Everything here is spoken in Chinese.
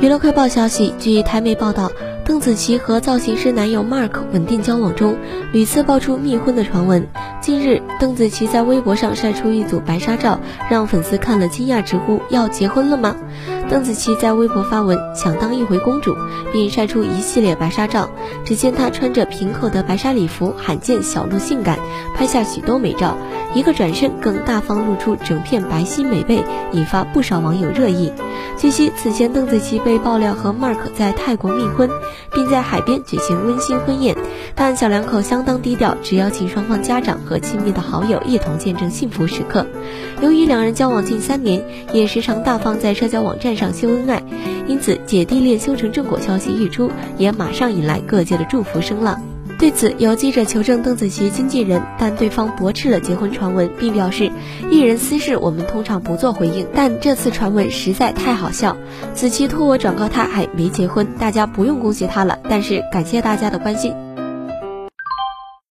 娱乐快报消息，据台媒报道，邓紫棋和造型师男友 Mark 稳定交往中，屡次爆出密婚的传闻。近日，邓紫棋在微博上晒出一组白纱照，让粉丝看了惊讶直呼：“要结婚了吗？”邓紫棋在微博发文想当一回公主，并晒出一系列白纱照。只见她穿着平口的白纱礼服，罕见小露性感，拍下许多美照。一个转身，更大方露出整片白皙美背，引发不少网友热议。据悉，此前邓紫棋被爆料和 Mark 在泰国密婚，并在海边举行温馨婚宴，但小两口相当低调，只邀请双方家长和亲密的好友一同见证幸福时刻。由于两人交往近三年，也时常大方在社交网站上秀恩爱，因此姐弟恋修成正果消息一出，也马上引来各界的祝福声浪。对此，有记者求证邓紫棋经纪人，但对方驳斥了结婚传闻，并表示艺人私事我们通常不做回应，但这次传闻实在太好笑。紫棋托我转告他还没结婚，大家不用恭喜他了，但是感谢大家的关心。